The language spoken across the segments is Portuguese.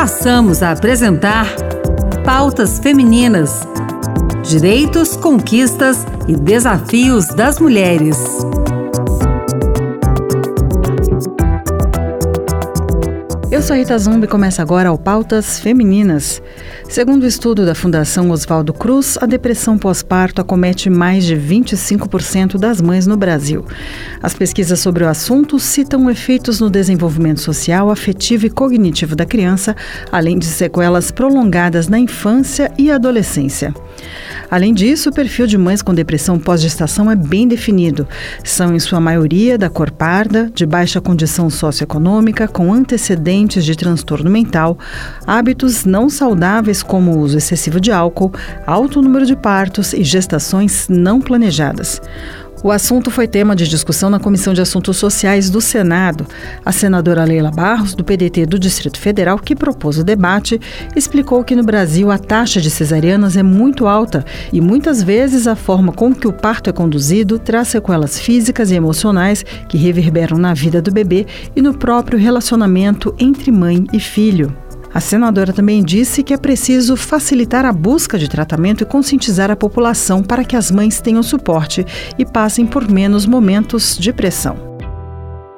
passamos a apresentar Pautas Femininas: Direitos, Conquistas e Desafios das Mulheres. Eu sou Rita Zumbi e começa agora o Pautas Femininas. Segundo o estudo da Fundação Oswaldo Cruz, a depressão pós-parto acomete mais de 25% das mães no Brasil. As pesquisas sobre o assunto citam efeitos no desenvolvimento social, afetivo e cognitivo da criança, além de sequelas prolongadas na infância e adolescência. Além disso, o perfil de mães com depressão pós-gestação é bem definido. São, em sua maioria, da cor parda, de baixa condição socioeconômica, com antecedentes de transtorno mental, hábitos não saudáveis como o uso excessivo de álcool, alto número de partos e gestações não planejadas. O assunto foi tema de discussão na Comissão de Assuntos Sociais do Senado. A senadora Leila Barros, do PDT do Distrito Federal, que propôs o debate, explicou que no Brasil a taxa de cesarianas é muito alta e muitas vezes a forma com que o parto é conduzido traz sequelas físicas e emocionais que reverberam na vida do bebê e no próprio relacionamento entre mãe e filho. A senadora também disse que é preciso facilitar a busca de tratamento e conscientizar a população para que as mães tenham suporte e passem por menos momentos de pressão.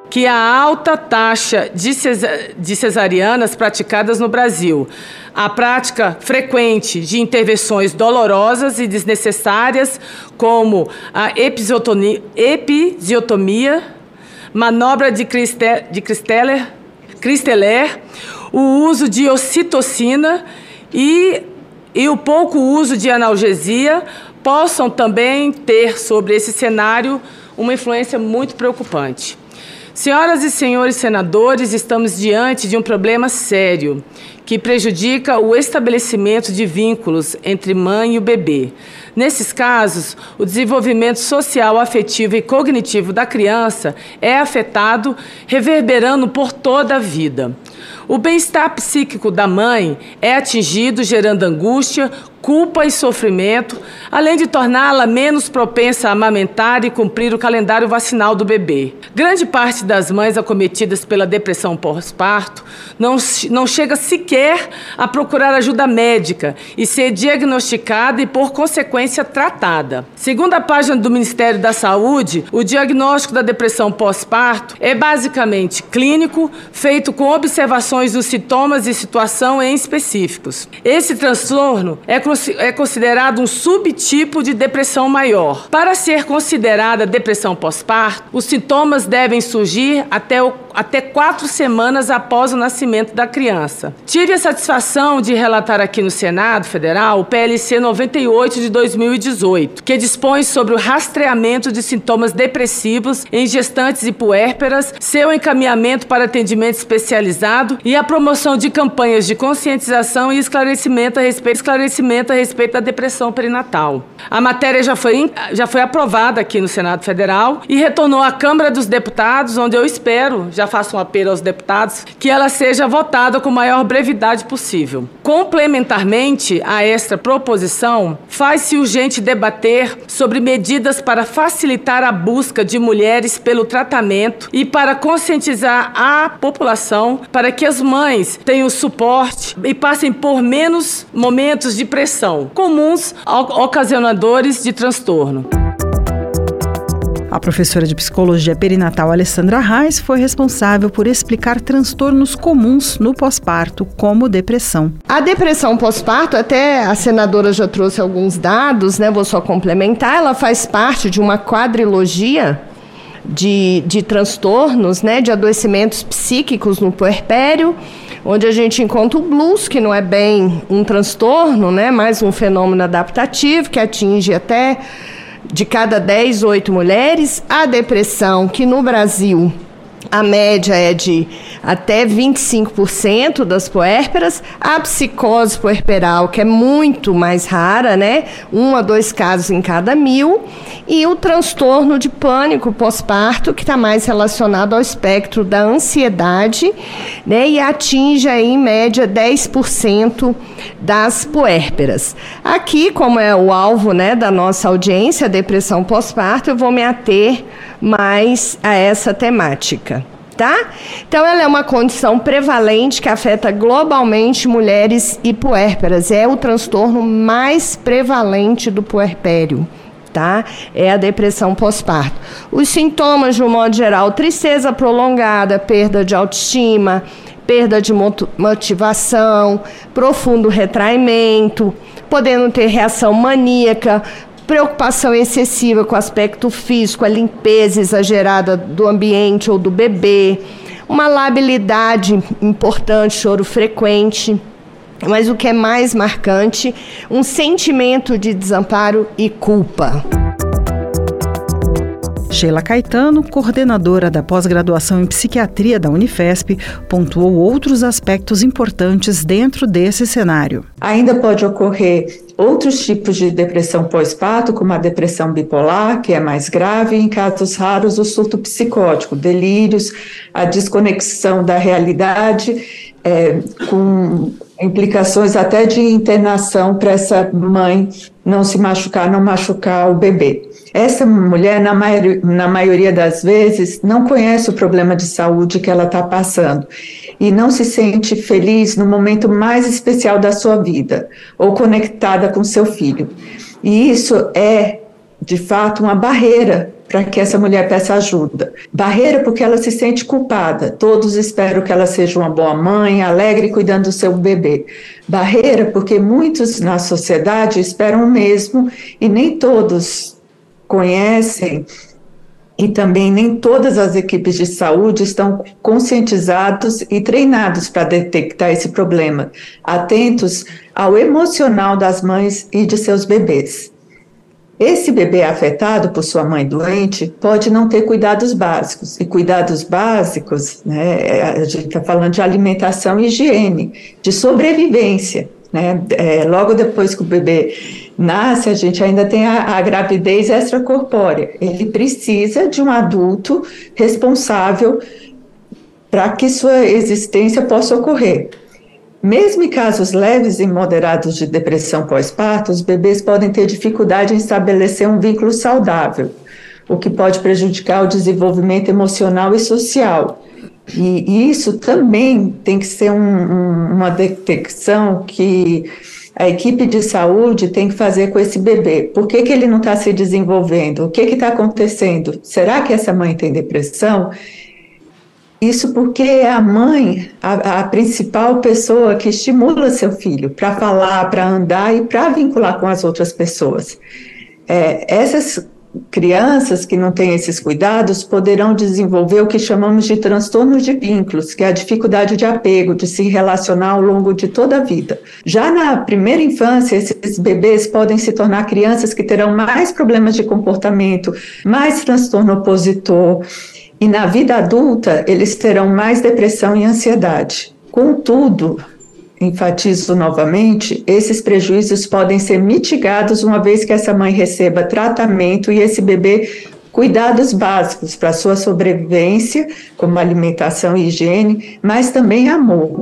Que a alta taxa de cesarianas praticadas no Brasil, a prática frequente de intervenções dolorosas e desnecessárias, como a episiotomia, manobra de Christeller, Christeller o uso de ocitocina e, e o pouco uso de analgesia possam também ter sobre esse cenário uma influência muito preocupante. Senhoras e senhores senadores, estamos diante de um problema sério que prejudica o estabelecimento de vínculos entre mãe e o bebê. Nesses casos, o desenvolvimento social, afetivo e cognitivo da criança é afetado, reverberando por toda a vida. O bem-estar psíquico da mãe é atingido, gerando angústia, culpa e sofrimento, além de torná-la menos propensa a amamentar e cumprir o calendário vacinal do bebê. Grande parte das mães acometidas pela depressão pós-parto não, não chega sequer a procurar ajuda médica e ser diagnosticada e, por consequência, tratada. Segundo a página do Ministério da Saúde, o diagnóstico da depressão pós-parto é basicamente clínico, feito com observações dos sintomas e situação em específicos. Esse transtorno é é considerado um subtipo de depressão maior. Para ser considerada depressão pós-parto, os sintomas devem surgir até, o, até quatro semanas após o nascimento da criança. Tive a satisfação de relatar aqui no Senado Federal o PLC 98 de 2018, que dispõe sobre o rastreamento de sintomas depressivos em gestantes e puérperas, seu encaminhamento para atendimento especializado e a promoção de campanhas de conscientização e esclarecimento a respeito, esclarecimento a respeito da depressão perinatal. A matéria já foi, já foi aprovada aqui no Senado Federal e retornou à Câmara dos Deputados, onde eu espero, já faço um apelo aos deputados, que ela seja votada com maior brevidade possível. Complementarmente a esta proposição, faz-se urgente debater sobre medidas para facilitar a busca de mulheres pelo tratamento e para conscientizar a população para que as mães tenham suporte e passem por menos momentos de pressão comuns ocasionadores de transtorno. A professora de psicologia perinatal Alessandra Reis foi responsável por explicar transtornos comuns no pós-parto, como depressão. A depressão pós-parto, até a senadora já trouxe alguns dados, né? Vou só complementar. Ela faz parte de uma quadrilogia de, de transtornos, né? De adoecimentos psíquicos no puerpério onde a gente encontra o blues, que não é bem um transtorno, né, mas um fenômeno adaptativo que atinge até de cada 10, 8 mulheres, a depressão, que no Brasil a média é de até 25% das puérperas, a psicose puerperal, que é muito mais rara, né? Um a dois casos em cada mil, e o transtorno de pânico pós-parto, que está mais relacionado ao espectro da ansiedade, né? E atinge aí, em média 10% das puérperas. Aqui, como é o alvo né, da nossa audiência, depressão pós-parto, eu vou me ater mais a essa temática. Tá? Então ela é uma condição prevalente que afeta globalmente mulheres e puérperas. É o transtorno mais prevalente do puerpério. Tá? É a depressão pós-parto. Os sintomas, de um modo geral, tristeza prolongada, perda de autoestima, perda de motivação, profundo retraimento, podendo ter reação maníaca, preocupação excessiva com o aspecto físico, a limpeza exagerada do ambiente ou do bebê, uma labilidade importante, choro frequente. Mas o que é mais marcante, um sentimento de desamparo e culpa. Sheila Caetano, coordenadora da pós-graduação em psiquiatria da Unifesp, pontuou outros aspectos importantes dentro desse cenário. Ainda pode ocorrer outros tipos de depressão pós-parto, como a depressão bipolar, que é mais grave, e em casos raros o surto psicótico, delírios, a desconexão da realidade, é, com implicações até de internação para essa mãe não se machucar, não machucar o bebê. Essa mulher, na, maioria, na maioria das vezes, não conhece o problema de saúde que ela está passando e não se sente feliz no momento mais especial da sua vida ou conectada com seu filho. E isso é, de fato, uma barreira para que essa mulher peça ajuda. Barreira porque ela se sente culpada. Todos esperam que ela seja uma boa mãe, alegre cuidando do seu bebê. Barreira porque muitos na sociedade esperam o mesmo e nem todos conhecem e também nem todas as equipes de saúde estão conscientizados e treinados para detectar esse problema, atentos ao emocional das mães e de seus bebês. Esse bebê afetado por sua mãe doente pode não ter cuidados básicos. E cuidados básicos, né, a gente está falando de alimentação e higiene, de sobrevivência. Né? É, logo depois que o bebê nasce, a gente ainda tem a, a gravidez extracorpórea. Ele precisa de um adulto responsável para que sua existência possa ocorrer. Mesmo em casos leves e moderados de depressão pós-parto, os bebês podem ter dificuldade em estabelecer um vínculo saudável, o que pode prejudicar o desenvolvimento emocional e social. E, isso também tem que ser um, um, uma detecção que a equipe de saúde tem que fazer com esse bebê. Por que, que ele não está se desenvolvendo? O que está acontecendo? Será que essa mãe tem depressão? Isso porque é a mãe, a, a principal pessoa que estimula seu filho para falar, para andar e para vincular com as outras pessoas. É, essas crianças que não têm esses cuidados poderão desenvolver o que chamamos de transtornos de vínculos, que é a dificuldade de apego, de se relacionar ao longo de toda a vida. Já na primeira infância, esses bebês podem se tornar crianças que terão mais problemas de comportamento, mais transtorno opositor, e na vida adulta eles terão mais depressão e ansiedade. Contudo, enfatizo novamente, esses prejuízos podem ser mitigados uma vez que essa mãe receba tratamento e esse bebê cuidados básicos para sua sobrevivência, como alimentação e higiene, mas também amor.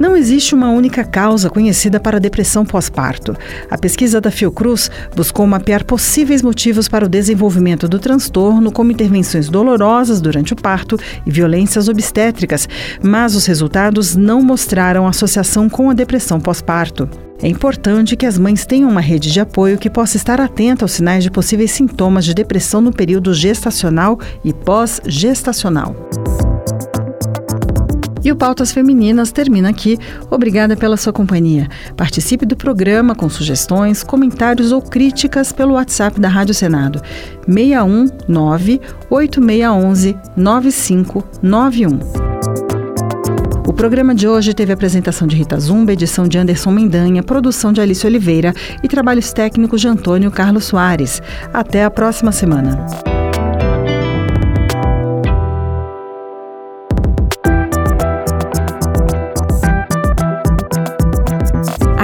Não existe uma única causa conhecida para a depressão pós-parto. A pesquisa da Fiocruz buscou mapear possíveis motivos para o desenvolvimento do transtorno, como intervenções dolorosas durante o parto e violências obstétricas, mas os resultados não mostraram associação com a depressão pós-parto. É importante que as mães tenham uma rede de apoio que possa estar atenta aos sinais de possíveis sintomas de depressão no período gestacional e pós-gestacional. E o Pautas Femininas termina aqui. Obrigada pela sua companhia. Participe do programa com sugestões, comentários ou críticas pelo WhatsApp da Rádio Senado. 619 8611 9591. O programa de hoje teve apresentação de Rita Zumba, edição de Anderson Mendanha, produção de Alice Oliveira e trabalhos técnicos de Antônio Carlos Soares. Até a próxima semana.